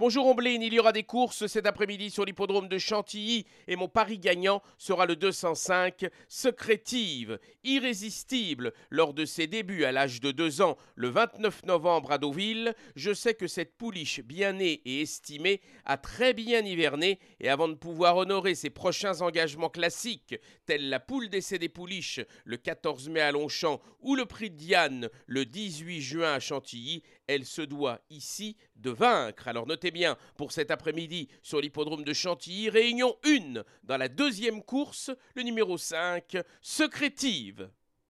Bonjour Ombline, il y aura des courses cet après-midi sur l'hippodrome de Chantilly et mon pari gagnant sera le 205 Secrétive, irrésistible lors de ses débuts à l'âge de 2 ans le 29 novembre à Deauville. Je sais que cette pouliche bien née et estimée a très bien hiverné et avant de pouvoir honorer ses prochains engagements classiques tels la poule d'essai des pouliches le 14 mai à Longchamp ou le prix de Diane le 18 juin à Chantilly, elle se doit ici de vaincre. Alors notez bien, pour cet après-midi sur l'hippodrome de Chantilly, réunion 1 dans la deuxième course, le numéro 5, Secrétive.